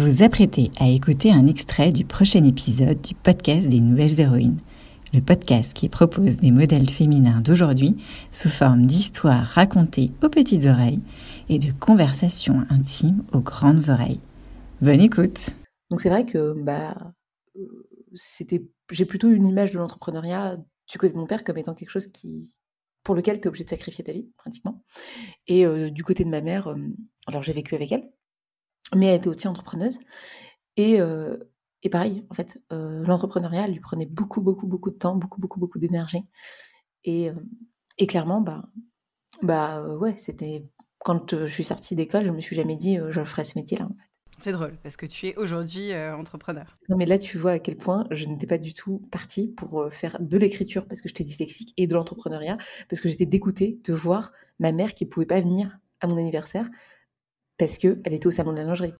Vous apprêtez à écouter un extrait du prochain épisode du podcast des Nouvelles Héroïnes, le podcast qui propose des modèles féminins d'aujourd'hui sous forme d'histoires racontées aux petites oreilles et de conversations intimes aux grandes oreilles. Bonne écoute Donc c'est vrai que bah, c'était, j'ai plutôt une image de l'entrepreneuriat du côté de mon père comme étant quelque chose qui, pour lequel tu es obligé de sacrifier ta vie, pratiquement. Et euh, du côté de ma mère, euh, alors j'ai vécu avec elle, mais elle était aussi entrepreneuse. Et, euh, et pareil, en fait, euh, l'entrepreneuriat lui prenait beaucoup, beaucoup, beaucoup de temps, beaucoup, beaucoup, beaucoup d'énergie. Et, euh, et, clairement, bah, bah ouais, c'était quand je suis sortie d'école, je me suis jamais dit je ferais ce métier-là, en fait. C'est drôle parce que tu es aujourd'hui entrepreneur. Non, mais là, tu vois à quel point je n'étais pas du tout partie pour faire de l'écriture parce que j'étais dyslexique et de l'entrepreneuriat parce que j'étais dégoûtée de voir ma mère qui pouvait pas venir à mon anniversaire parce qu'elle était au salon de la lingerie.